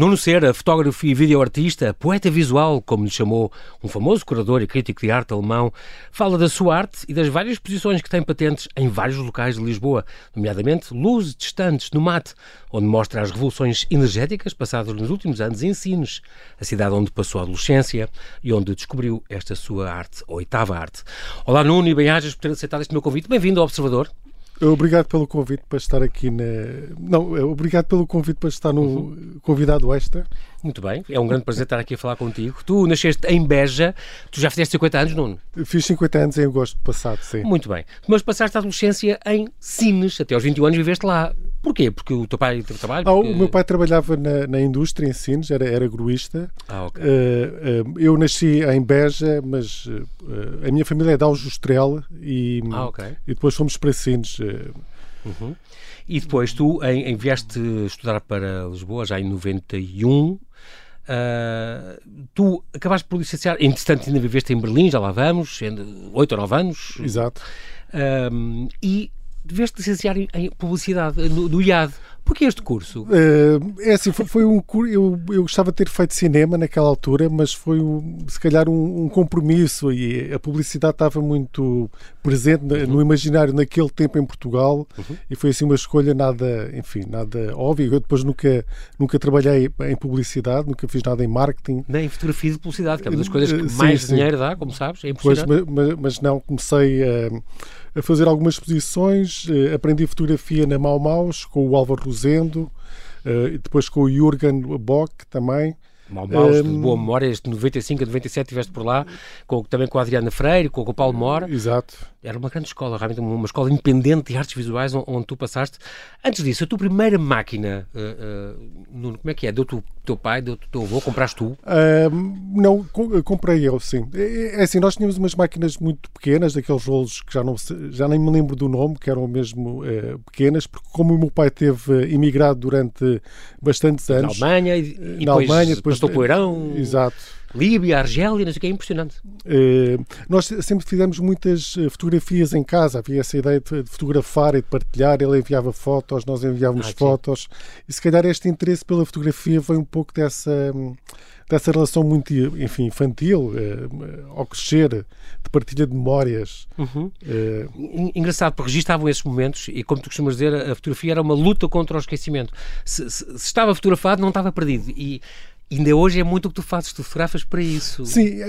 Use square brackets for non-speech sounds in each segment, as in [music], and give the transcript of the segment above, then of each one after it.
Nuno Cera, fotógrafo e videoartista, poeta visual, como lhe chamou um famoso curador e crítico de arte alemão, fala da sua arte e das várias exposições que tem patentes em vários locais de Lisboa, nomeadamente Luzes Distantes no Mate, onde mostra as revoluções energéticas passadas nos últimos anos em Sines, a cidade onde passou a adolescência e onde descobriu esta sua arte, oitava arte. Olá Nuno e bem-ajas por ter aceitado este meu convite. Bem-vindo ao Observador. Obrigado pelo convite para estar aqui na. Não, obrigado pelo convite para estar no uhum. convidado extra. Muito bem, é um grande prazer estar aqui a falar contigo. Tu nasceste em Beja, tu já fizeste 50 anos, Nuno? Fiz 50 anos em agosto passado, sim. Muito bem. Mas passaste a adolescência em Sines, até aos 21 anos viveste lá. Porquê? Porque o teu pai teve trabalho? Porque... Ah, o meu pai trabalhava na, na indústria em Sines, era, era gruísta. Ah, ok. Uh, uh, eu nasci em Beja, mas uh, a minha família é de Aljustrel e, ah, okay. e depois fomos para Sines. Uhum. E depois tu em, em vieste estudar para Lisboa já em 91. Uh, tu acabaste por licenciar, entretanto ainda viveste em Berlim, já lá vamos, 8 ou 9 anos. Exato. E deveste licenciar em, em publicidade, no, no IAD. Porquê este curso? Uh, é assim, foi, foi um curso. Eu, eu gostava de ter feito cinema naquela altura, mas foi um, se calhar um, um, compromisso e a publicidade estava muito presente uhum. no imaginário naquele tempo em Portugal uhum. e foi assim uma escolha nada, enfim, nada óbvia. Eu depois nunca, nunca trabalhei em publicidade, nunca fiz nada em marketing. Nem em fotografia de publicidade, que é uma das coisas que mais sim. dinheiro dá, como sabes, é. Pois, mas, mas, não, comecei a a fazer algumas exposições. Eh, aprendi fotografia na Mau Maus com o Álvaro Rosendo, eh, depois com o Jürgen Bock também. Mau Maus, um, de boa memória, este 95 a 97 estiveste por lá, com, também com a Adriana Freire, com, com o Paulo Mora. Exato. Era uma grande escola, realmente uma escola independente de artes visuais onde, tu passaste. Antes disso, a tua primeira máquina, uh, uh, como é que é? Deu-te o teu pai, deu-te o teu avô, compraste tu? Uh, não, comprei eu, sim. É, é, é, assim, nós tínhamos umas máquinas muito pequenas, daqueles rolos que já, não, já nem me lembro do nome, que eram mesmo pequenas, porque como o meu pai teve imigrado durante bastantes anos... Na Alemanha e, e na depois, Alemanha, depois passou para o Irão... Exato Líbia, Argélia, não sei o que, é impressionante. Uh, nós sempre fizemos muitas eh, fotografias em casa, havia essa ideia de, fotografar e de partilhar, ele enviava fotos, nós enviávamos ah, fotos, e se calhar este interesse pela fotografia veio um pouco dessa, dessa relação muito, enfim, infantil, uh, ao crescer, de partilha de memórias. Uhum. Uh, Engraçado, porque registavam esses momentos e, como tu costumas dizer, a fotografia era uma luta contra o esquecimento. Se, se, se estava fotografado, não estava perdido. E ainda hoje é muito o que tu fazes, tu fotografas para isso. Sim,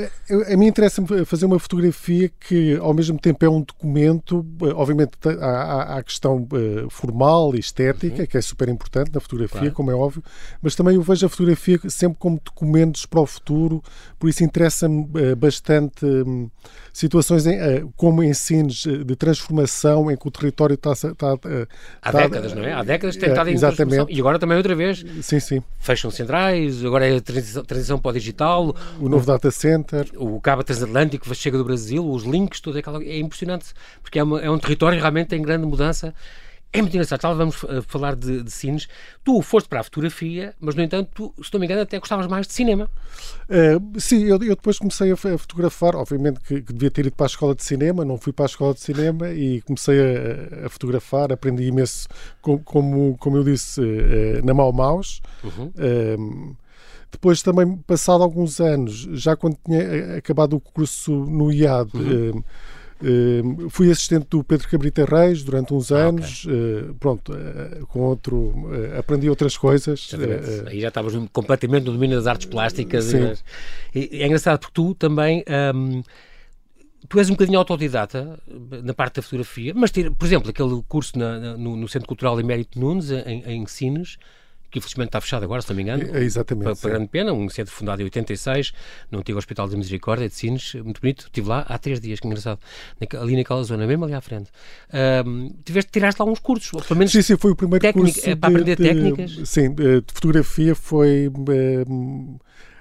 a mim interessa-me fazer uma fotografia que ao mesmo tempo é um documento, obviamente há, a questão uh, formal e estética, uhum. que é super importante na fotografia, claro. como é óbvio, mas também eu vejo a fotografia sempre como documentos para o futuro, por isso interessa-me uh, bastante um, situações em, uh, como ensinos de transformação em que o território está... está Há décadas, não é? Há décadas tem estado em transformação. E agora também outra vez. Sim, sim. Fecham centrais, agora é a transição, transição para o digital. O novo o, data center. O cabo transatlântico chega do Brasil, os links, tudo aquilo. É impressionante, porque é, uma, é um território realmente em grande mudança. É muito engraçado. Estávamos a falar de, de cines. Tu foste para a fotografia, mas, no entanto, tu, se não me engano, até gostavas mais de cinema. Uh, sim, eu, eu, depois comecei a, a fotografar. Obviamente que, que, devia ter ido para a escola de cinema, não fui para a escola de cinema e comecei a, a fotografar. Aprendi imenso, como, como, como eu disse, uh, na Mau Maus. Uhum. Uh, depois também, passado alguns anos, já quando tinha acabado o curso no IAD, uhum. uh, uh, fui assistente do Pedro Cabrita Reis durante uns ah, anos. Okay. Uh, pronto, com outro, aprendi outras coisas. Aí já estavas completamente no domínio das artes plásticas. Sim. E, é engraçado porque tu também. Um, tu és um bocadinho autodidata na parte da fotografia, mas, por exemplo, aquele curso na, no, no, Centro Cultural Emérito Nunes, em, em Sines, que infelizmente está fechado agora, se não me engano. É, exatamente. Para, para grande pena, um centro fundado em 86, no antigo Hospital de Misericórdia de Sines, muito bonito. Estive lá há três dias, que engraçado, ali naquela zona, mesmo ali à frente. Um, tiveste, tiraste lá uns cursos, ou pelo menos. Sim, sim, foi o primeiro técnica, curso. para aprender de, técnicas? Sim, de fotografia foi. Um,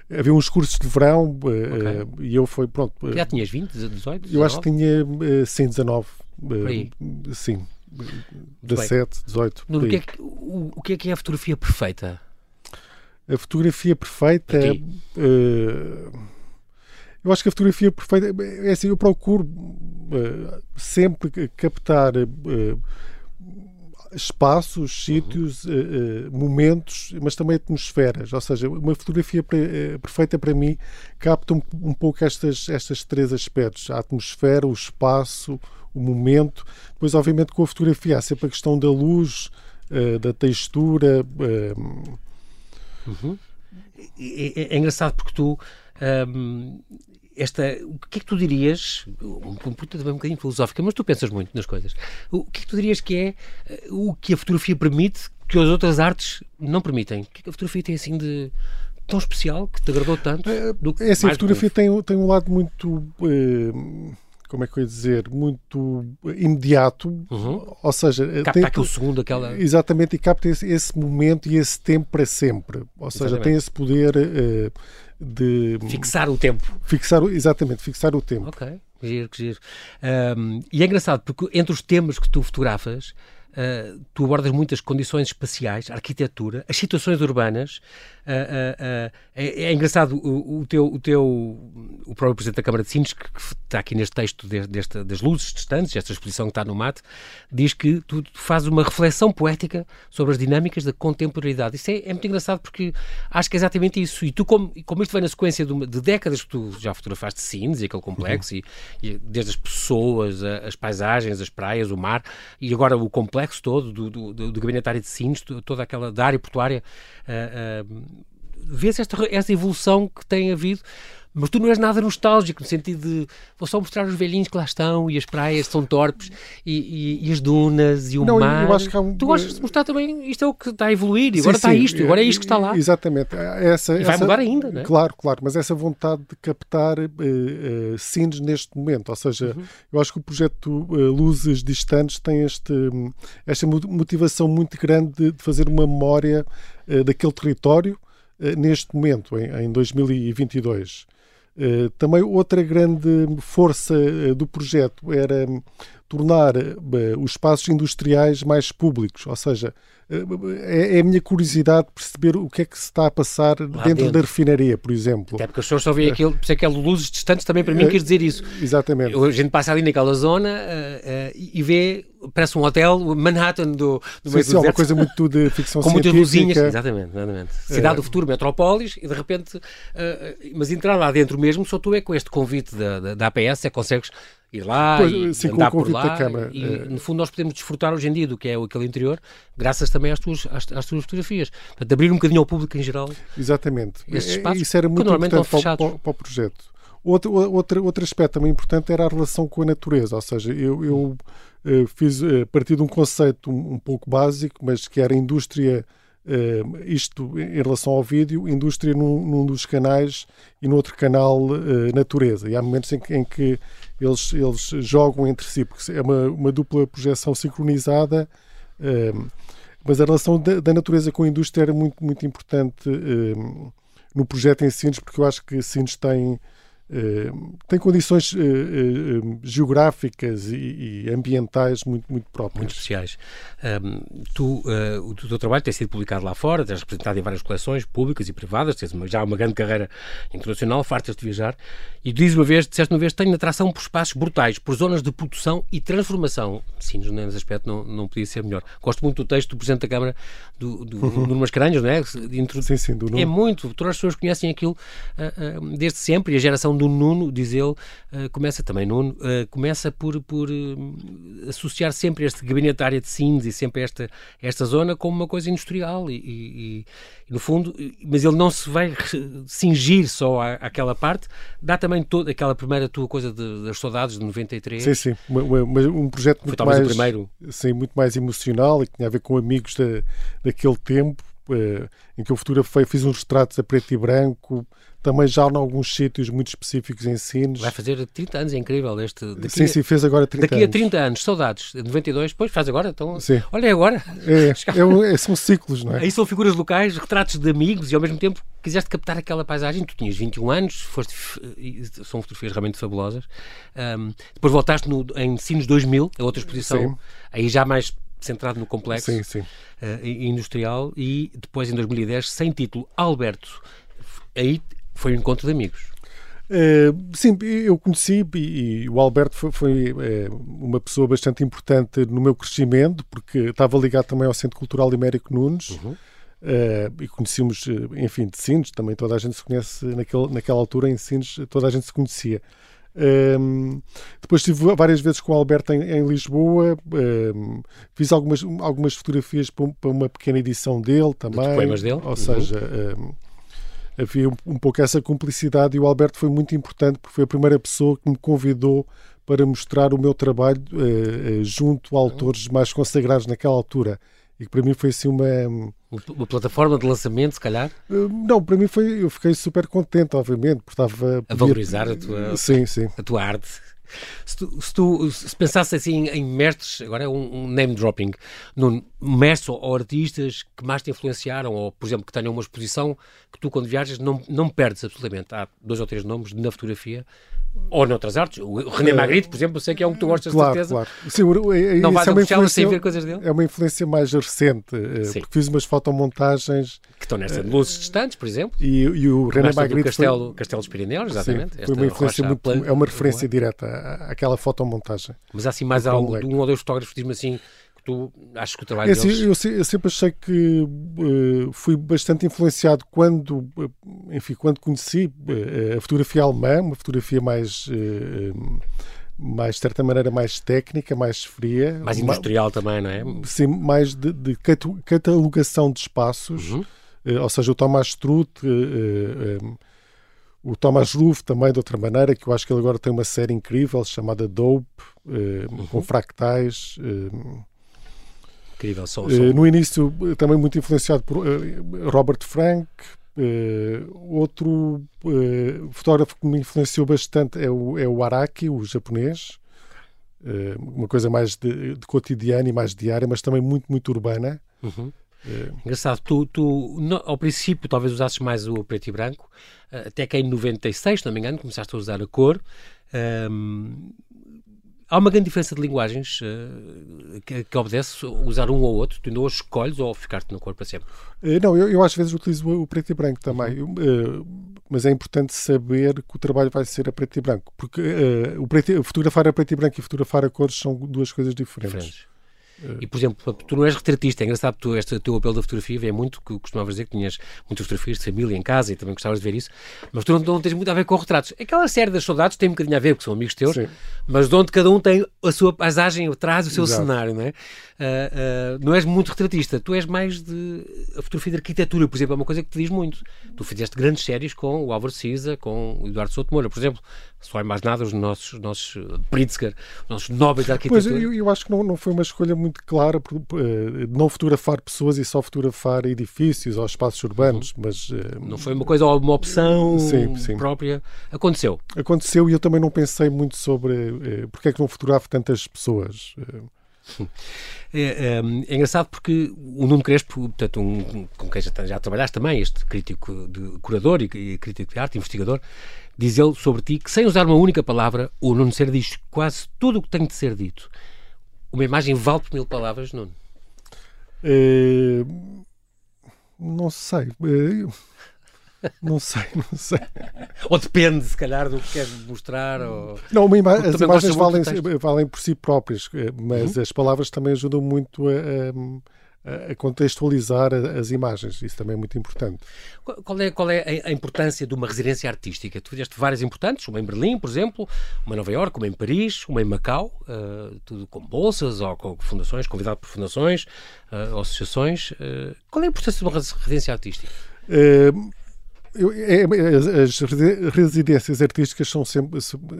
havia uns cursos de verão okay. uh, e eu fui, pronto. Já tinhas 20, 18? 19? Eu acho que tinha, sim, 19. Uh, sim. 17, 18. Nuno, o, que é que, o, o que é que é a fotografia perfeita? A fotografia perfeita é. Uh, eu acho que a fotografia perfeita é assim, eu procuro uh, sempre captar uh, espaços, sítios, uhum. uh, momentos, mas também atmosferas. Ou seja, uma fotografia perfeita para mim capta um, um pouco estas, estas três aspectos: a atmosfera, o espaço, o momento. Depois, obviamente, com a fotografia há sempre a questão da luz, uh, da textura. Uh... Uhum. É, é, engraçado porque tu. Um, esta, o que é que tu dirias, uma pergunta também um bocadinho filosófica, mas tu pensas muito nas coisas, o que é que tu dirias que é eh, o que a fotografia permite que as outras artes não permitem? O que é que a fotografia tem assim de tão especial, que te agradou tanto? É, é assim, a fotografia tem, tem um lado muito... como é que eu ia dizer, muito imediato, uhum. ou seja... Capta tem, aquele segundo, aquela... Exatamente, e capta esse, esse, momento e esse tempo para sempre. Ou exatamente. seja, tem esse poder uh, de... Fixar o tempo. Fixar, exatamente, fixar o tempo. Ok, giro, que giro. Um, e é engraçado, porque entre os temas que tu fotografas, Uh, tu abordas muitas condições espaciais, arquitetura, as situações urbanas, é, é, engraçado o, o, teu, o teu o próprio Presidente da Câmara de Sines, que, que está aqui neste texto de, desta, das luzes distantes, esta exposição que está no mate, diz que tu, tu fazes uma reflexão poética sobre as dinâmicas da contemporaneidade. Isso é, é, muito engraçado porque acho que é exatamente isso. E tu, como, como isto vem na sequência de, uma, de décadas que tu já fotografaste Sines e aquele complexo, uhum. e, e, desde as pessoas, as paisagens, as praias, o mar, e agora o complexo todo do, do, do, do gabinetário de Sines, toda aquela da área portuária. Uh, vês esta, essa evolução que tem havido mas tu não és nada nostálgico, no sentido de vou só mostrar os velhinhos que lá estão e as praias são torpes e, e, e as dunas e o não, mar. Um... Tu gostas de mostrar também isto é o que está a evoluir, e agora sim, está isto, agora é isto que está lá. Exatamente. Essa, e vai essa, mudar ainda, não é? Claro, claro, mas essa vontade de captar uh, uh, scenes neste momento, ou seja, uhum. eu acho que o projeto uh, Luzes Distantes tem este, esta motivação muito grande de, de fazer uma memória uh, daquele território neste momento, em, em 2022. Uh, também outra grande força uh, do projeto era tornar uh, os espaços industriais mais públicos, ou seja, é, é, a minha curiosidade perceber o que é que se está a passar dentro, dentro, da refinaria, por exemplo. Até porque as pessoas só veem aquilo, por isso é que é luzes distantes também para mim quer dizer isso. Exatamente. A gente passa ali naquela zona e vê parece um hotel Manhattan do, do sim, sim, é uma coisa muito de [laughs] ficção com muitas luzinhas, exatamente, exatamente. Cidade é. do futuro, metrópolis, e de repente, uh, mas entrar lá dentro mesmo, só tu é com este convite da, da, da APS, é que consegues ir lá pois, e sim, andar por lá. E, é. no fundo, nós podemos desfrutar hoje em dia do que é aquele interior, graças também às tuas, às, às tuas fotografias. Portanto, abrir um bocadinho ao público em geral. Exatamente. Esses espaços, Isso era muito importante para, para, para o projeto. Outro, outro, outro aspecto também importante era a relação com a natureza, ou seja, eu, eu uh, fiz uh, a partir de um conceito um, um, pouco básico, mas que era indústria, uh, isto em relação ao vídeo, indústria num, num dos canais e no outro canal natureza. E há momentos em que, em que eles, eles jogam entre si, porque é uma, uma dupla projeção sincronizada. mas a relação da, da, natureza com a indústria era muito, muito importante no projeto em Sines, porque eu acho que Sines tem tem condições uh, uh, geográficas e, ambientais muito, muito próprias. Muito especiais. Um, tu, o teu trabalho tem sido publicado lá fora, tens representado em várias coleções públicas e privadas, tens uma, já uma grande carreira internacional, fartas de viajar, e dizes uma vez, disseste uma vez, tenho atração por espaços brutais, por zonas de produção e transformação. Sim, nesse aspecto não, não podia ser melhor. Gosto muito do texto do Presidente da Câmara, do, do uhum. [laughs] Nuno Mascarenhas, não é? De, sim, sim, do. É muito, todas as pessoas conhecem aquilo desde sempre, e a geração do Nuno, diz ele, uh, começa também Nuno, uh, começa por, por uh, associar sempre este gabinete área de Sines e sempre esta, esta zona como uma coisa industrial e, e, e no fundo, mas ele não se vai cingir só à, àquela parte, dá também toda aquela primeira tua coisa de, das saudades de 93. Sim, sim, um, um projeto muito mais, primeiro. Sim, muito mais emocional e que tinha a ver com amigos da, daquele tempo, em que o futuro foi, fiz uns retratos a preto e branco, também já em alguns sítios muito específicos em Sines. Vai fazer 30 anos, é incrível. Este, daqui sim, sim, fez agora 30 daqui anos. Daqui a 30 anos, saudades. 92, depois faz agora. Então, sim. Olha, é agora. É, [laughs] é, são ciclos, não é? Aí são figuras locais, retratos de amigos e ao mesmo tempo quiseste captar aquela paisagem. Tu tinhas 21 anos, foste, são fotografias realmente fabulosas. Um, depois voltaste no, em Sines 2000, a outra exposição, sim. aí já mais centrado no complexo sim, sim. Uh, industrial e depois em 2010, sem título, Alberto. Aí foi um encontro de amigos. Uh, sim, eu conheci e, e o Alberto foi, foi uh, uma pessoa bastante importante no meu crescimento, porque estava ligado também ao Centro Cultural Imérico Nunes. Uhum. Uh, e conhecíamos, enfim, de Sines, também toda a gente se conhece naquele, naquela altura em Sines, toda a gente se conhecia. Um, depois estive várias vezes com o Alberto em, em Lisboa, um, fiz algumas, algumas fotografias para, uma pequena edição dele também. De poemas dele? Ou uhum. seja, um, havia um, pouco essa cumplicidade e o Alberto foi muito importante porque foi a primeira pessoa que me convidou para mostrar o meu trabalho uh, junto a autores mais consagrados naquela altura. E que para mim foi assim uma. Uma plataforma de lançamento, se calhar? Uh, não, para mim foi. Eu fiquei super contente, obviamente, porque estava. A valorizar a tua, sim, sim. A tua arte. Se tu, se, tu, se assim em mestres, agora é um, um name dropping, num mestres ou, artistas que mais te influenciaram, ou por exemplo que tenham uma exposição que tu quando viajas não, não perdes absolutamente. Há dois ou três nomes na fotografia ou noutras artes. O René Magritte, por exemplo, sei que é um que tu gostas claro, de certeza. Claro, Sim, é, não vais é ao sem ver coisas dele? É uma influência mais recente, eh, Sim. porque fiz umas fotomontagens... Que estão nessa de luzes distantes, por exemplo. E, e o René Magritte Castelo, foi... Castelo dos Pirineus, exatamente. Sim, foi uma influência muito... É uma referência direta àquela fotomontagem. Mas há assim mais algo, um ou dois fotógrafos, diz-me assim, tu achas que o trabalho é, assim, deles... eu, eu, sempre achei que uh, fui bastante influenciado quando, uh, enfim, quando conheci uh, a fotografia alemã, uma fotografia mais mais, de certa maneira, mais técnica, mais fria. Mais industrial também, não é? Sim, mais de, de catalogação de espaços. Uhum. ou seja, o Thomas Struth, o Thomas Ruff também, de outra maneira, que eu acho que ele agora tem uma série incrível chamada Dope, uhum. com fractais. Incrível, só, só... Uh, no início, eh, também muito influenciado por uh, Robert Frank. Outro fotógrafo que me influenciou bastante é o, é o Araki, o japonês. uma coisa mais de, de cotidiano e mais diária, mas também muito, muito urbana. Uhum. Engraçado, tu, tu no, ao princípio talvez usasses mais o preto e branco, até que em 96, se não me engano, começaste a usar a cor. Um, Há uma grande diferença de linguagens uh, que, que, obedece usar um ou outro. Tu ainda hoje escolhes ou ficar-te na cor para sempre? Uh, não, eu, eu, às vezes utilizo o preto e branco também. Uh, mas é importante saber que o trabalho vai ser a preto e branco. Porque o preto, fotografar a preto e branco e fotografar a cores são duas coisas diferentes. diferentes. E, por exemplo, tu não és retratista, é engraçado, tu, este teu apelo da fotografia vem muito, que costumavas dizer que tinhas muitas fotografias de família em casa e também gostavas de ver isso, mas tu não, não tens muito a ver com retratos. Aquela série das saudades tem um bocadinho a ver, porque são amigos teus, Sim. mas de onde cada um tem a sua paisagem atrás, o seu Exato. cenário, não é? Uh, uh, não és muito retratista, tu és mais de. A fotografia de arquitetura, por exemplo, é uma coisa que te diz muito. Tu fizeste grandes séries com o Álvaro Siza, com o Eduardo Souto Moura, por exemplo, só é mais nada, os nossos, nossos Pritzker, os nossos nobres da arquitetura. Pois, eu, eu acho que não, não foi uma escolha muito clara por, uh, não fotografar pessoas e só fotografar edifícios ou espaços urbanos, uhum. mas... não foi uma coisa, uma opção sim, sim. própria. Aconteceu. Aconteceu e eu também não pensei muito sobre porque é que não fotografo tantas pessoas. É, é, é, engraçado porque o Nuno Crespo, portanto, um, com quem já, já trabalhaste também, este crítico de curador e, e, crítico de arte, investigador, diz ele sobre ti que sem usar uma única palavra, o Nuno Ser diz quase tudo o que tem de ser dito. Uma imagem vale por mil palavras, Nuno? É, não sei. É, não sei, não sei. ou depende, se calhar, do que queres mostrar. Ou... Não, ima as imagens valem, valem por si próprias, eh, mas uhum. as palavras também ajudam muito a, a, a, contextualizar as imagens. Isso também é muito importante. Qual é, qual é a importância de uma residência artística? Tu fizeste várias importantes, uma em Berlim, por exemplo, uma em Nova Iorque, uma em Paris, uma em Macau, uh, tudo com bolsas ou com fundações, convidado por fundações, uh, associações. Uh, qual é a importância de uma residência artística? É, é, as residências artísticas são sempre,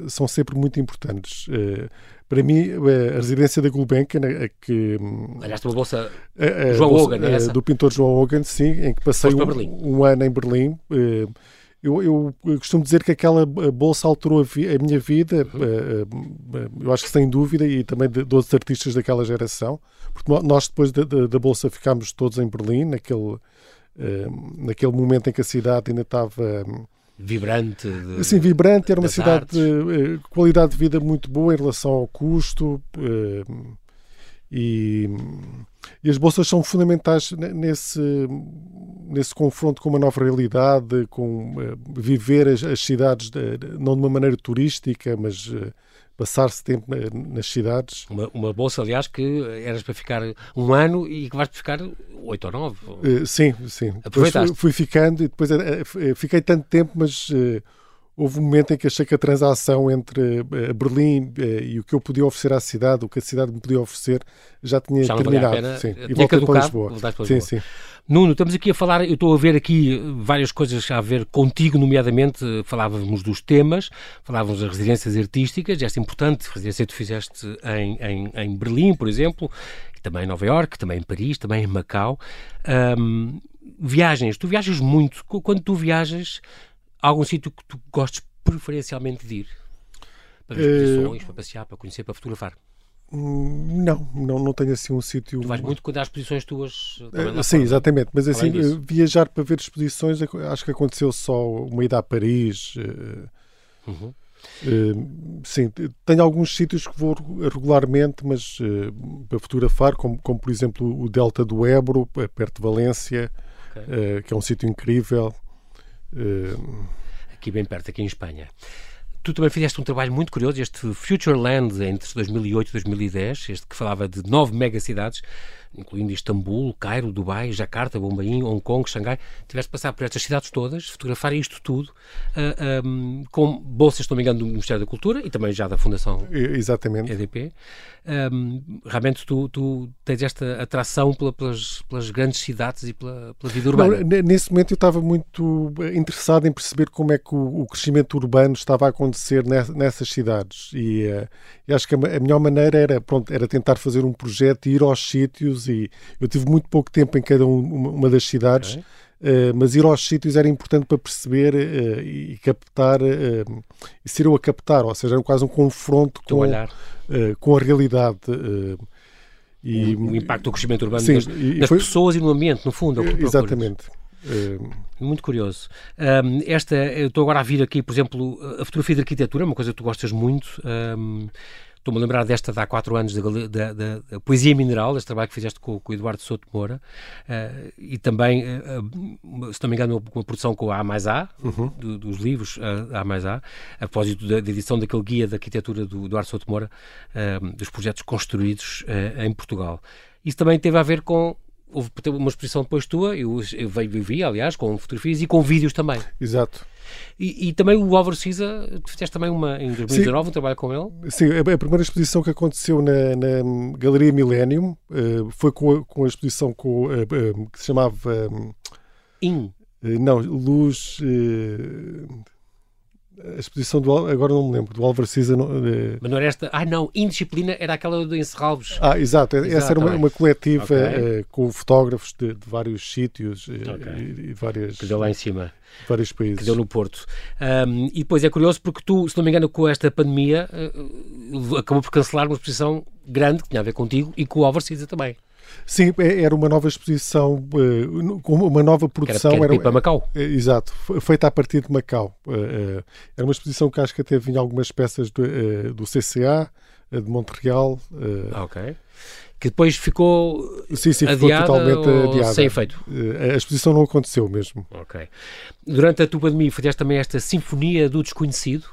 são sempre muito importantes. Eh, para mim, a residência da Gulbenkian, a que... Olhaste uma bolsa a, a, João Hogan, é essa? Do pintor João Hogan, sim, em que passei um, um, ano em Berlim. Eh, eu, eu, costumo dizer que aquela bolsa alterou a, vi, a minha vida, uhum. eu acho que sem dúvida, e também de, de outros artistas daquela geração, porque nós depois da, da, da bolsa ficámos todos em Berlim, naquele naquele momento em que a cidade ainda estava vibrante. De, assim, vibrante, era uma cidade artes. de uh, qualidade de vida muito boa em relação ao custo. E, e, as bolsas são fundamentais nesse, nesse confronto com uma nova realidade, com uh, viver as, as cidades de, não de uma maneira turística, mas uh, passar-se tempo na, nas cidades. Uma, uma, bolsa, aliás, que eras para ficar um ano e que vais ficar oito ou nove. Uh, sim, sim. Depois fui, fui, ficando e depois fiquei tanto tempo, mas houve um momento em que achei que a transação entre uh, Berlim uh, e o que eu podia oferecer à cidade, o que a cidade me podia oferecer, já tinha já terminado. Pena, sim. E voltei para Lisboa. Para Lisboa. Sim, sim. Nuno, estamos aqui a falar, eu estou a ver aqui várias coisas a ver contigo, nomeadamente falávamos dos temas, falávamos das residências artísticas, esta importante residência que tu fizeste em, em, em Berlim, por exemplo, também em Nova Iorque, também em Paris, também em Macau. Um, viagens, tu viajas muito. Quando tu viajas, Há algum sítio que tu gostes preferencialmente de ir? Para ver exposições, uh, para passear, para conhecer, para fotografar? Hum, não, não, não tenho assim um sítio. Tu vais muito quando há exposições tuas? Uh, sim, exatamente. Mas assim, viajar para ver exposições, acho que aconteceu só uma ida a Paris. Uh, uhum. Uh, sim, tenho alguns sítios que vou regularmente, mas uh, para fotografar, como, como, por exemplo o Delta do Ebro, perto de Valência, okay. uh, que é um sítio incrível. Aqui bem perto, aqui em Espanha. Tu também fizeste um trabalho muito curioso, este Future Land entre 2008 e 2010, este que falava de nove megacidades, incluindo Istambul, Cairo, Dubai, Jakarta, Bombaim, Hong Kong, Xangai. Tiveste de passar por estas cidades todas, fotografar isto tudo, uh, ah, um, com bolsas, se não me engano, do Ministério da Cultura e também já da Fundação Exatamente. EDP. Um, realmente tu, tu, tens esta atração pela, pelas, pelas, grandes cidades e pela, pela vida urbana. Não, nesse momento eu estava muito interessado em perceber como é que o, o crescimento urbano estava a acontecer nessas cidades e, uh, e acho que a, melhor maneira era, pronto, era tentar fazer um projeto e ir aos sítios e eu tive muito pouco tempo em cada um, uma, das cidades. Okay. Uh, mas ir aos sítios era importante para perceber uh, e captar, e ser eu a captar, ou seja, era quase um confronto com, com a realidade. e, o, o, impacto do crescimento urbano sim, nas, nas foi, pessoas e no ambiente, no fundo. É exatamente. Muito curioso. Um, esta, eu estou agora a vir aqui, por exemplo, a fotografia de arquitetura, uma coisa que tu gostas muito. Um, Estou-me a lembrar desta de há quatro anos, da, da, da Poesia Mineral, este trabalho que fizeste com, com o Eduardo Souto Moura, uh, e também, uh, se não me engano, uma produção com a A mais A, uhum. do, dos livros uh, A mais A, a propósito da, da, edição daquele guia da arquitetura do Eduardo Souto Moura, dos projetos construídos em Portugal. Isso também teve a ver com houve uma exposição depois tua, eu, eu, eu vi, aliás, com fotografias e com vídeos também. Exato. E, e, também o Álvaro Cisa, tu fizeste também uma em 2019, sim, um trabalho com ele? Sim, a, a primeira exposição que aconteceu na, na Galeria Millennium uh, foi com a, com a exposição com, uh, uh, que se chamava. Um, In. não, Luz a exposição do agora não me lembro do Álvaro Cisa de... mas não era esta ah não indisciplina era aquela de Encerralves ah exato, exato essa era uma, uma coletiva okay. uh, com fotógrafos de, de vários sítios uh, okay. e, e, várias que deu lá em cima. vários países. Que deu no Porto. Um, e depois é curioso porque tu se não me engano com esta pandemia uh, acabou por cancelar uma exposição grande que tinha a ver contigo e com o Álvaro Cisa também Sim, é, era uma nova exposição, eh, uma nova produção. Era, era, era para Macau. Eh, exato, feita a partir de Macau. Eh, era uma exposição que acho que até vinha algumas peças do, do CCA, de Montreal. Ah, ok. Que depois ficou sim, sim, adiada ficou totalmente adiada. sem efeito. A exposição não aconteceu mesmo. Ok. Durante a tua pandemia fizeste também esta Sinfonia do Desconhecido,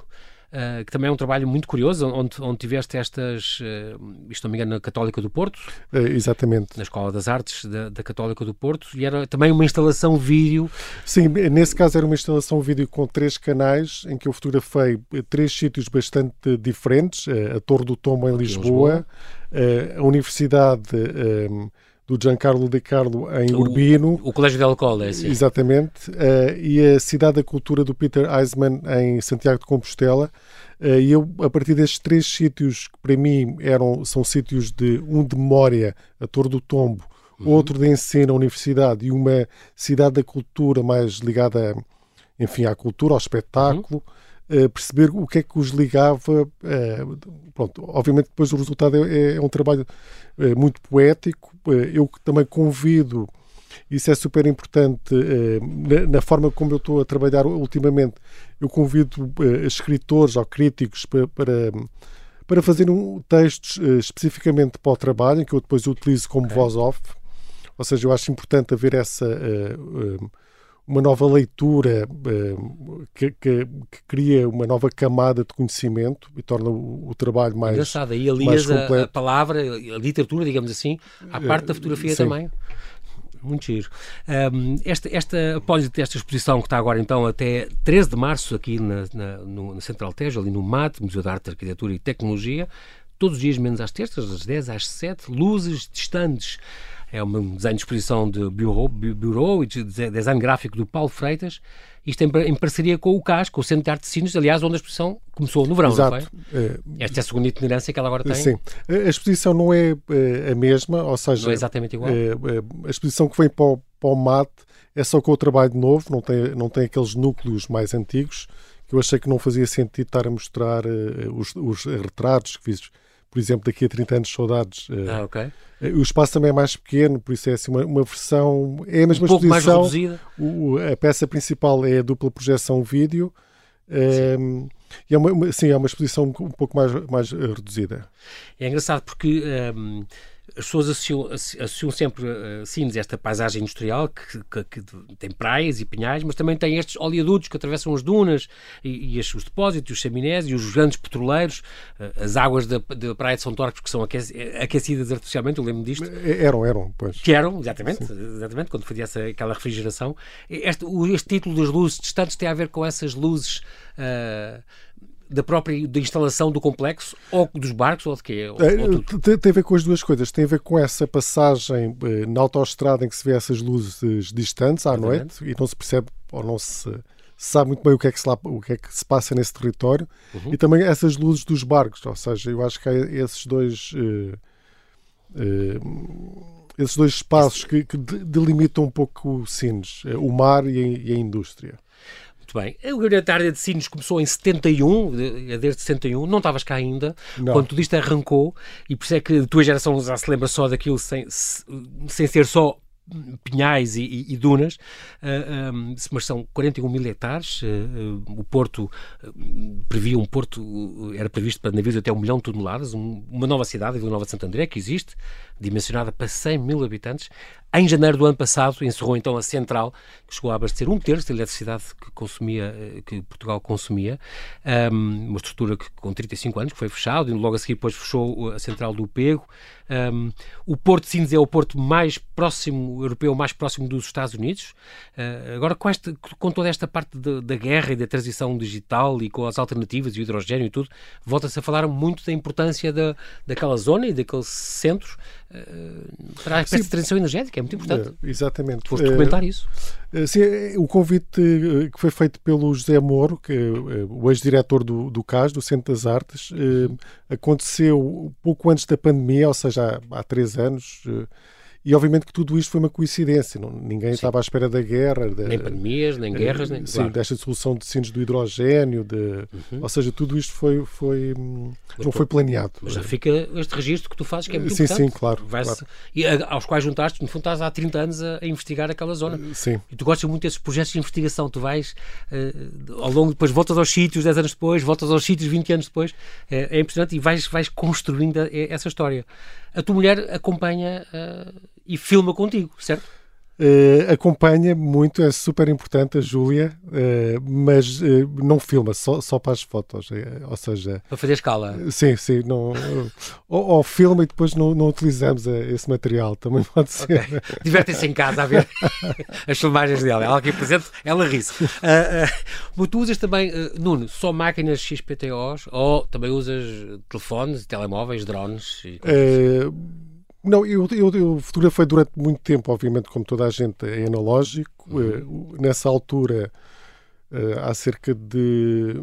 Uh, que também é um trabalho muito curioso, onde, onde tiveste estas, uh, isto não me engano, na Católica do Porto. Uh, exatamente. Na Escola das Artes da, da, Católica do Porto, e era também uma instalação vídeo. Sim, nesse caso era uma instalação vídeo com três canais, em que eu fotografei três sítios bastante diferentes, a Torre do Tombo em Lisboa, Lisboa. a Universidade do Giancarlo De Carlo em o, Urbino. O Colégio de é assim. Exatamente. Uh, e a Cidade da Cultura do Peter Eisman em Santiago de Compostela. Uh, e eu, a partir destes três sítios, que para mim eram, são sítios de um de memória, a Torre do Tombo, uhum. outro de ensino, a Universidade, e uma cidade da cultura mais ligada, enfim, à cultura, ao espetáculo. Uhum. Uh, perceber o que é que os ligava. Uh, pronto, obviamente depois o resultado é, é um trabalho uh, muito poético. eu também convido, isso é super importante, na, na, forma como eu estou a trabalhar ultimamente, eu convido escritores ou críticos para, para, para fazer um, textos uh, especificamente para o trabalho, que eu depois utilizo como okay. voz off. Ou seja, eu acho importante haver essa uh, uma nova leitura que, que, que, cria uma nova camada de conhecimento e torna o, o trabalho mais Engraçado, aí alias a, a, palavra, a literatura, digamos assim, à parte da fotografia Sim. também. Muito giro. Um, esta, esta, após esta exposição que está agora então até 13 de março aqui na, na, no, na Central Tejo, ali no MAT, Museu de Arte, Arquitetura e Tecnologia, todos os dias menos às terças, das 10 às 7, luzes distantes. É um desenho de exposição de Bureau, Bureau e de design gráfico do Paulo Freitas, isto em, em, parceria com o CAS, com o Centro de Arte de Sinos, aliás, onde a exposição começou no verão, Exato. não foi? É, Esta é a segunda itinerância que ela agora tem. Sim. A exposição não é, é a mesma, ou seja... Não é exatamente igual. É, é, a exposição que vem para o, para o MAT é só com o trabalho novo, não tem, não tem aqueles núcleos mais antigos, que eu achei que não fazia sentido estar a mostrar uh, os, os, retratos que fiz, por exemplo, daqui a 30 anos saudades. Uh, ah, ok. O espaço também é mais pequeno, por isso é assim uma, uma versão. É a mesma um pouco exposição. Mais reduzida. O, a peça principal é a dupla projeção vídeo. Um, ehm, e é uma, sim, é uma exposição um pouco mais, mais reduzida. É engraçado porque um, ehm, as pessoas associam, associam sempre uh, Sines esta paisagem industrial que, que, que, tem praias e pinhais, mas também tem estes oleodutos que atravessam as dunas e, e os depósitos, os chaminés e os grandes petroleiros, uh, as águas da, da praia de São Torques que são aquecidas artificialmente, eu lembro disto. Eram, eram, pois. Que eram, exatamente, exatamente quando fazia essa, aquela refrigeração. Este, este título das luzes distantes tem a ver com essas luzes uh, da própria da instalação do complexo ou dos barcos ou de quê? Ou, é, tem, tem, a ver com as duas coisas. Tem a ver com essa passagem eh, na autoestrada em que se vê essas luzes distantes à noite e não se percebe ou não se sabe muito bem o que é que se, lá, o que é que se passa nesse território uhum. e também essas luzes dos barcos. Ou seja, eu acho que há esses dois. Uh, uh, esses dois espaços que, que delimitam um pouco o Sines, o mar e a, e a indústria. Muito bem. O Gabinete Área de Sinos começou em 71, desde 71, não estavas cá ainda, não. quando tudo isto arrancou, e por isso é que a tua geração já se lembra só daquilo sem, sem ser só pinhais e, e, e dunas, uh, um, mas são 41 mil hectares. Uh, o Porto uh, previa um porto, era previsto para navios até um milhão de toneladas, um, uma nova cidade, a Vila Nova de Santo André, que existe, dimensionada para 100 mil habitantes. Em janeiro do ano passado, encerrou então a central, que chegou a abastecer um terço da eletricidade que consumia, que Portugal consumia, um, uma estrutura que, com 35 anos, que foi fechado, e logo a seguir depois fechou a central do Pego. Um, o Porto Sines é o porto mais próximo, europeu mais próximo dos Estados Unidos. Uh, agora, com, com toda esta parte de, da guerra e da transição digital e com as alternativas e o hidrogênio e tudo, volta-se a falar muito da importância da, daquela zona e daqueles centros para a transição energética. É muito importante. É, exatamente. Foste documentar uh, isso. Sim, o convite que foi feito pelo José Moro, que é o ex-diretor do, do CAS, do Centro das Artes, aconteceu pouco antes da pandemia, ou seja, já há três anos. Eh, e obviamente que tudo isto foi uma coincidência. Não, ninguém Sim. estava à espera da guerra. Da, nem pandemias, nem guerras, nem. Sim, claro. desta solução de sinos do hidrogênio. De, uhum. Ou seja, tudo isto foi, foi, não foi planeado. Mas já fica este registro que tu fazes, que é muito sim, importante. Sim, claro, claro. E aos quais juntaste, no fundo, estás há 30 anos a, a, investigar aquela zona. Sim. E tu gostas muito desses projetos de investigação. Tu vais uh, ao longo, depois voltas aos sítios 10 anos depois, voltas aos sítios 20 anos depois. É, é impressionante e vais, vais construindo essa história. A tua mulher acompanha. Uh, e filma contigo, certo? Uh, acompanha muito, é super importante a Júlia, uh, mas uh, não filma, só, só para as fotos. ou seja. Para fazer escala. sim, sim. Não, ou, ou, filma e depois não, não utilizamos esse material, também pode ser. Okay. Divertem-se em casa a ver [laughs] as filmagens dela. Ela aqui presente, ela ri-se. Uh, tu usas também, Nuno, só máquinas XPTOs ou também usas telefones, telemóveis, drones? E não, eu, eu, eu fotografei durante muito tempo, obviamente, como toda a gente, é analógico. Uhum. Eh, nessa altura, eh, há cerca de.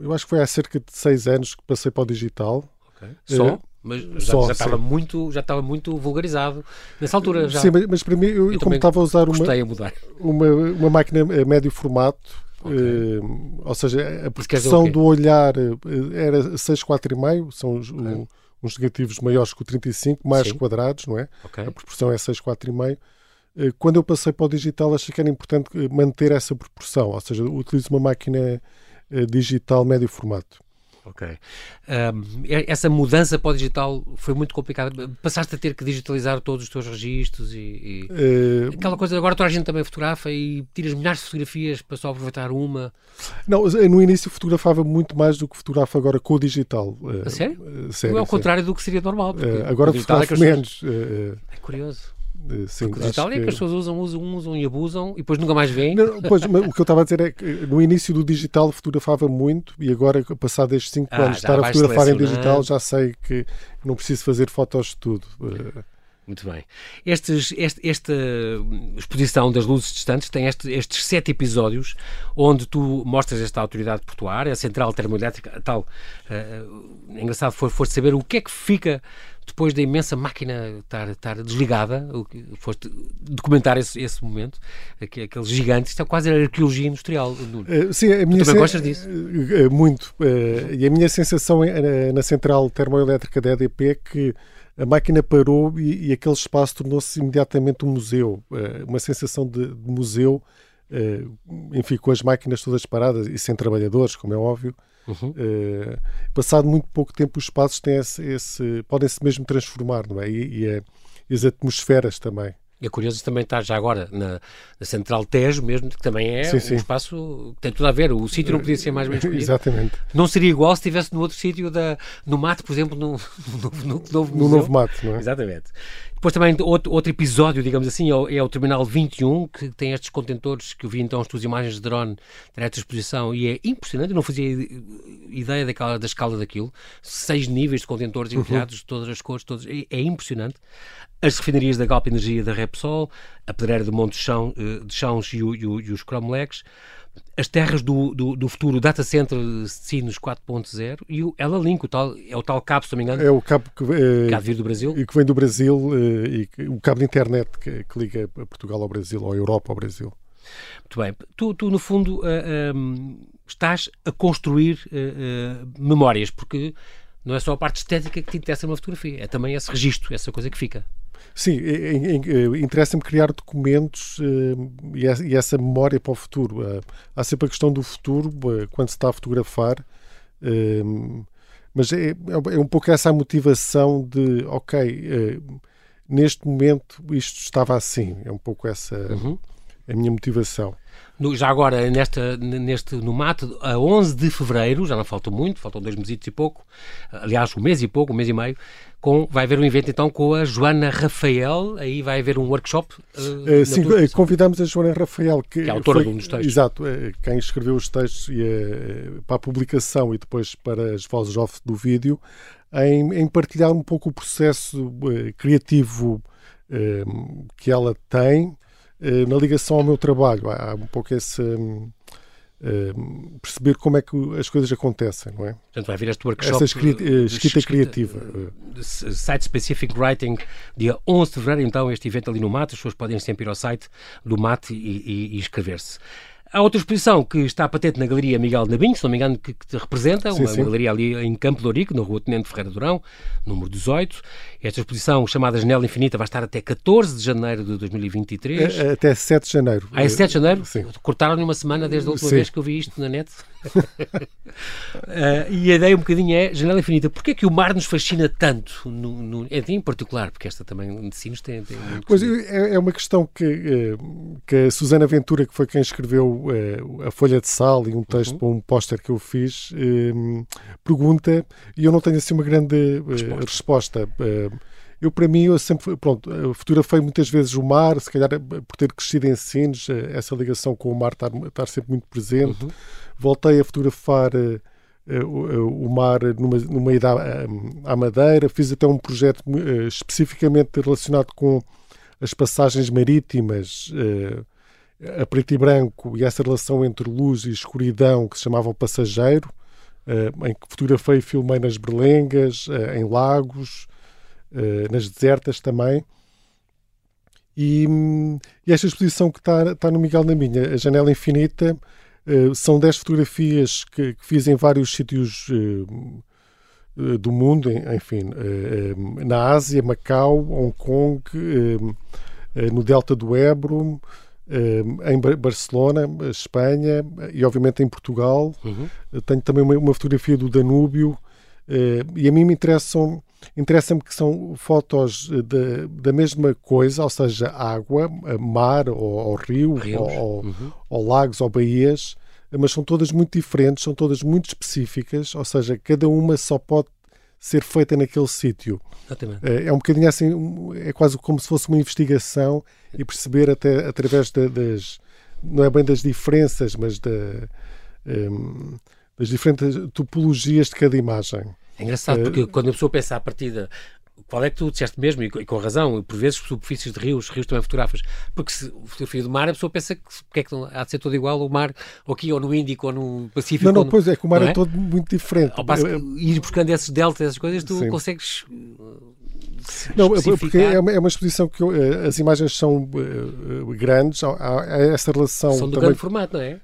Eu acho que foi há cerca de seis anos que passei para o digital. Okay. Só? Uh, mas já, só, já, estava muito, já estava muito vulgarizado nessa altura. Já. Sim, mas, mas para mim, eu, eu como estava a usar uma, a uma, uma máquina a médio formato, okay. uh, ou seja, a proporção do olhar era 6,4,5, são os, okay uns negativos maiores que o 35, mais Sim. quadrados, não é? Okay. A proporção é 6, 4,5. Eh, quando eu passei para o digital, achei que era importante manter essa proporção, ou seja, utilizo uma máquina eh, digital médio formato. Ok. Um, essa mudança para o digital foi muito complicada. Passaste a ter que digitalizar todos os teus registros e, e... Uh... aquela coisa. Agora toda a gente também fotografa e tiras milhares de fotografias para só aproveitar uma. Não, no início fotografava muito mais do que fotografo agora com o digital. Uh, a sério? Uh, sério? É ao contrário do que seria normal. agora fotografo é menos. É curioso. Sim, o digital é que, que as pessoas usam, usam, usam e abusam e depois nunca mais. Não, pois, o que eu estava a dizer é que no início do digital fotografava muito e agora, passado estes 5 ah, anos de estar a fotografar em digital, já sei que não preciso fazer fotos de tudo. Muito bem. Estes, este, esta exposição das luzes distantes tem este, estes sete episódios onde tu mostras esta autoridade portuária, a central termoelétrica, tal. Uh, engraçado foi, foi saber o que é que fica depois da imensa máquina estar, estar desligada, foste documentar esse, esse momento, aqueles gigantes, isto é quase a arqueologia industrial. Uh, sim, a minha tu também gostas disso? Muito. Uh, e a minha sensação na central termoelétrica da EDP é que a máquina parou e, e aquele espaço tornou-se imediatamente um museu, uh, uma sensação de, de museu, uh, enfim, com as máquinas todas paradas e sem trabalhadores, como é óbvio. Uhum. Uh, passado muito pouco tempo, os espaços têm esse, esse podem-se mesmo transformar, não é? E, e, e as atmosferas também. E é curioso também estar já agora na, na Central Tejo mesmo, que também é sim, um sim. espaço que tem tudo a ver. O sítio não podia ser mais bem [laughs] escolhido. Exatamente. Não seria igual se estivesse no outro sítio, no mato, por exemplo, [laughs] no, no, no, novo, no novo mato, não é? Exatamente. Depois também outro, outro episódio, digamos assim, é o, é o, Terminal 21, que tem estes contentores que eu vi então as tuas imagens de drone direta exposição e é impressionante, eu não fazia ideia daquela, da escala daquilo. Seis níveis de contentores uhum. empilhados de todas as cores, todos, é, é impressionante as refinarias da Galp Energia da Repsol, a pedreira do Monte de, Chão, eh, de Chãos e, o, e, o, e os Cromlex, as terras do, do, do, futuro Data Center Sinos 4.0 e o Ela Link, o tal, é o tal cabo, se não me engano. É o cabo que, é, que vir do Brasil. E que vem do Brasil, eh, e que, o cabo de internet que, que, liga Portugal ao Brasil, ou a Europa ao Brasil. Muito bem. Tu, tu no fundo, uh, um, estás a construir uh, uh, memórias, porque não é só a parte estética que te interessa numa fotografia, é também esse registro, essa coisa que fica. Sim, interessa-me criar documentos eh, e essa memória para o futuro. Eh, há sempre a questão do futuro, eh, quando se está a fotografar, mas é, é um pouco essa a motivação de, ok, neste momento isto estava assim. É um pouco essa uhum. A minha motivação. No, já agora, nesta, neste, no mato, a 11 de fevereiro, já não falta muito, faltam dois meses e pouco, aliás, um mês e pouco, um mês e meio, com, vai haver um evento então com a Joana Rafael, aí vai haver um workshop. Uh, sim, convidamos a Joana Rafael, que, que é autora foi, de um dos textos. Exato, quem escreveu os textos e, para a publicação e depois para as vozes off do vídeo, em, em partilhar um pouco o processo criativo que ela tem eh, na ligação ao meu trabalho. Há um pouco esse. Uh, perceber como é que as coisas acontecem, não é? Portanto, vai vir este workshop Essa escrita, uh, escrita, criativa. Site Specific Writing, dia 11 de fevereiro, então, este evento ali no MAT, as pessoas podem sempre ir ao site do MAT e, e, e inscrever-se. Há outra exposição que está patente na Galeria Miguel Nabinho, se não me engano, que, que te representa, sim, uma, sim. galeria ali em Campo de Ourique, na Rua Tenente Ferreira Durão, número 18. Esta exposição, chamada Janela Infinita, vai estar até 14 de janeiro de 2023. É, é, até 7 de janeiro. Ah, é 7 de janeiro? Sim. Cortaram-lhe uma semana desde a última sim. vez que eu vi isto na net. Uh, [laughs] e a ideia um bocadinho é, Janela Infinita, porquê é que o mar nos fascina tanto, no, no, em particular, porque esta também de sinos tem, tem muito Pois é, é, uma questão que, eh, que a Susana Ventura, que foi quem escreveu uh, a Folha de Sal e um texto uhum. para um póster que eu fiz, uh, pergunta, e eu não tenho assim uma grande resposta. resposta eu, para mim, eu sempre, pronto, fotografei muitas vezes o mar, se calhar por ter crescido em Sines, essa ligação com o mar estar, estar sempre muito presente. Uhum voltei a fotografar uh, uh, o mar numa, numa ida à, Madeira, fiz até um projeto especificamente relacionado com as passagens marítimas a preto e branco e essa relação entre luz e escuridão que se chamava o passageiro, em que fotografei e filmei nas berlengas, em lagos, nas desertas também. E, e, esta exposição que está, está no Miguel na Minha, a Janela Infinita, eh, são 10 fotografias que, que, fiz em vários sítios uh, do mundo, enfim, na Ásia, Macau, Hong Kong, no Delta do Ebro, em Barcelona, Espanha e obviamente em Portugal. Uhum. Tenho também uma, uma, fotografia do Danúbio e a mim me interessam interessa-me que são fotos de, da mesma coisa, ou seja, água, mar ou, ou rio, ou, uhum. ou, lagos ou baías, mas são todas muito diferentes, são todas muito específicas, ou seja, cada uma só pode ser feita naquele sítio. É, é um bocadinho assim, é quase como se fosse uma investigação e perceber até através das, não é bem das diferenças, mas da, um, das diferentes topologias de cada imagem. É engraçado porque quando a pessoa pensa à partida qual é que tu disseste mesmo, e com razão, por vezes superfícies de rios, rios também fotografas, porque se fotografia do mar, a pessoa pensa que porque é que há de ser todo igual o mar, ou aqui, ou no Índico, ou no Pacífico. Não, não, no, pois é, que o mar é? é? todo muito diferente. Ao passo ir buscando esses deltas, essas coisas, tu Sim. consegues não, porque é uma, é uma exposição que eh, as imagens são uh, grandes, há, há, essa relação. São do também, grande formato, não é?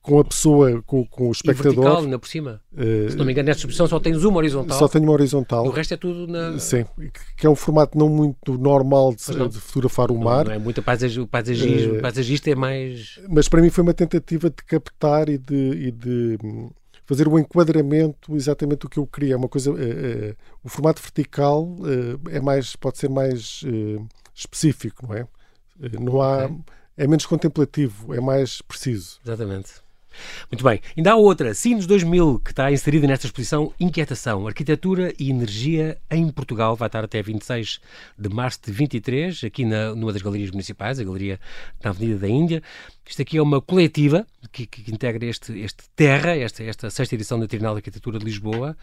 Com a pessoa, com, com o espectador. E vertical, ainda por cima. Uh, Se não me engano, nesta exposição só tens uma horizontal. Só tenho uma horizontal. O resto é tudo na. Sim, que é um formato não muito normal de, de fotografar o mar. Não, não é muito paisagismo, paisagismo, uh, paisagista é mais. Mas para mim foi uma tentativa de captar e de, e de fazer o enquadramento exatamente do que eu queria. É uma coisa, uh, uh, o formato vertical uh, é mais, pode ser mais específico, não é? não há, okay. é menos contemplativo, é mais preciso. Exatamente. Muito bem. Ainda há outra, Sines 2000, que está inserida nesta exposição Inquietação, Arquitetura e Energia em Portugal. Vai estar até 26 de março de 23, aqui na, numa das galerias municipais, a Galeria na Avenida da Índia. Isto aqui é uma coletiva que, que integra este, este Terra, esta, esta sexta edição da Trienal de Arquitetura de Lisboa,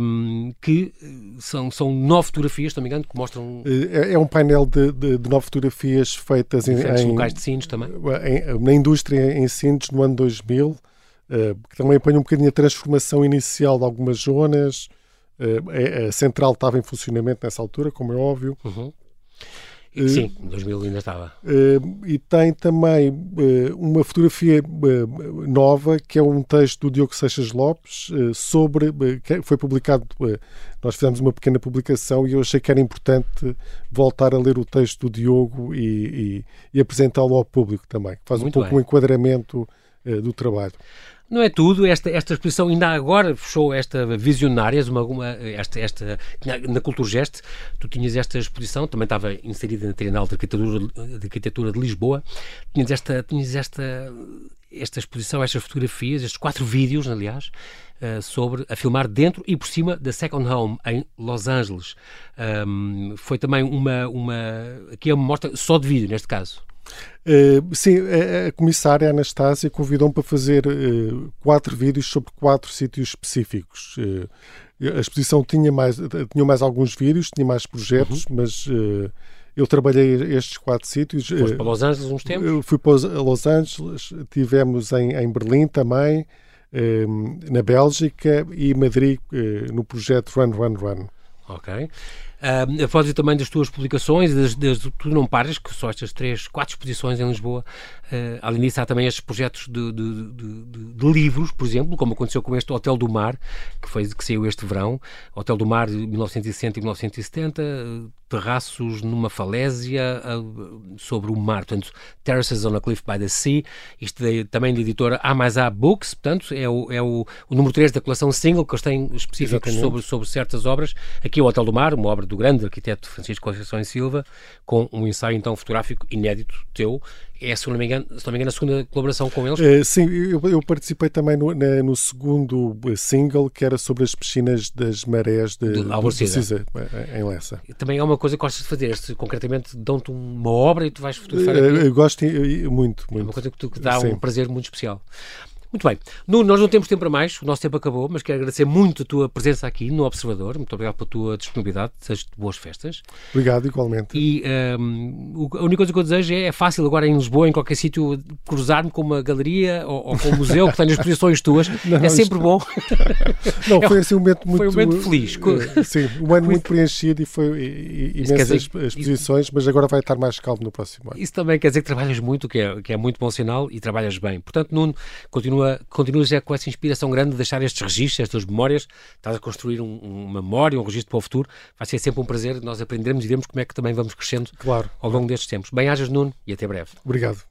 um, que são, são nove fotografias, se não me engano, que mostram... É, é um painel de, de, de, nove fotografias feitas em, em... locais de Sines também. Em, na indústria em Sines, no ano 2000, uh, que também apanha um bocadinho a transformação inicial de algumas zonas. Uh, a central estava em funcionamento nessa altura, como é óbvio. Uhum. Sim, 2000 ainda estava. Uh, e tem também uh, uma fotografia nova, que é um texto do Diogo Seixas Lopes, sobre. que foi publicado. nós fizemos uma pequena publicação e eu achei que era importante voltar a ler o texto do Diogo e, e, e apresentá-lo ao público também. Faz Muito um pouco o um enquadramento do trabalho. Não é tudo, esta, esta exposição ainda agora fechou esta Visionárias, uma, uma, esta, esta, na, Culturgest, tu tinhas esta exposição, também estava inserida na Trienal de Arquitetura de, Arquitetura de Lisboa, tinhas esta, tinhas esta, esta exposição, estas fotografias, estes quatro vídeos, aliás, uh, sobre a filmar dentro e por cima da Second Home, em Los Angeles. Um, foi também uma, uma, aqui é uma mostra só de vídeo, neste caso. Uh, sim, a, a comissária Anastácia convidou-me para fazer uh, quatro vídeos sobre quatro sítios específicos. Uh, a exposição tinha mais, tinha mais alguns vídeos, tinha mais projetos, uhum. mas eu trabalhei estes quatro sítios. Foste para Los Angeles uns tempos? Fui para Los Angeles, tivemos em, em Berlim também, na Bélgica e Madrid no projeto Run, Run, Run. Ok. Uh, a propósito também das tuas publicações, das, tu não pares, que só estas três, quatro exposições em Lisboa. Uh, além disso, há também estes projetos de, de, de, de, livros, por exemplo, como aconteceu com este Hotel do Mar, que, foi, que saiu este verão. Hotel do Mar de 1960 e 1970, terraços numa falésia uh, sobre o mar, portanto, Terraces on a Cliff by the Sea. Isto de, também da editora A mais A Books, portanto, é o, é o, o número 3 da coleção single que eles têm específicos sobre, sobre certas obras. Aqui é o Hotel do Mar, uma obra do grande arquiteto Francisco Conceição e Silva, com um ensaio então fotográfico inédito teu. É, se não me engano, se não me engano a segunda colaboração com eles? É, sim, eu, eu, participei também no, na, no, segundo single, que era sobre as piscinas das marés de, de, de em Lessa. Também é uma coisa que gostas de fazer, este, concretamente dão-te uma obra e tu vais fotografar. Eu gosto muito, muito. É uma coisa que, tu, que dá sim. um prazer muito especial. Muito bem. nós não temos tempo para mais, o nosso tempo acabou, mas quero agradecer muito a tua presença aqui no Observador. Muito obrigado pela tua disponibilidade. Desejo boas festas. Obrigado, igualmente. E um, a única coisa que eu desejo é, é fácil agora em Lisboa, em qualquer sítio, cruzar-me com uma galeria ou, ou, com um museu que tenha exposições tuas. [laughs] Não, é sempre bom. [laughs] Não, foi assim um momento muito. [laughs] Foi um momento feliz. Uh, sim, um ano muito preenchido e foi imensas exposições, isso, mas agora vai estar mais calmo no próximo ano. Isso também quer dizer que trabalhas muito, que é, que é muito bom sinal e trabalhas bem. Portanto, Nuno, continua Lisboa. Continuas é com essa inspiração grande de deixar estes registros, estas memórias. Estás a construir um, uma memória, um registro para o futuro. Vai ser sempre um prazer. Nós aprenderemos e vemos como é que também vamos crescendo claro. ao longo destes tempos. Bem-ajas, Nuno, e até breve. Obrigado.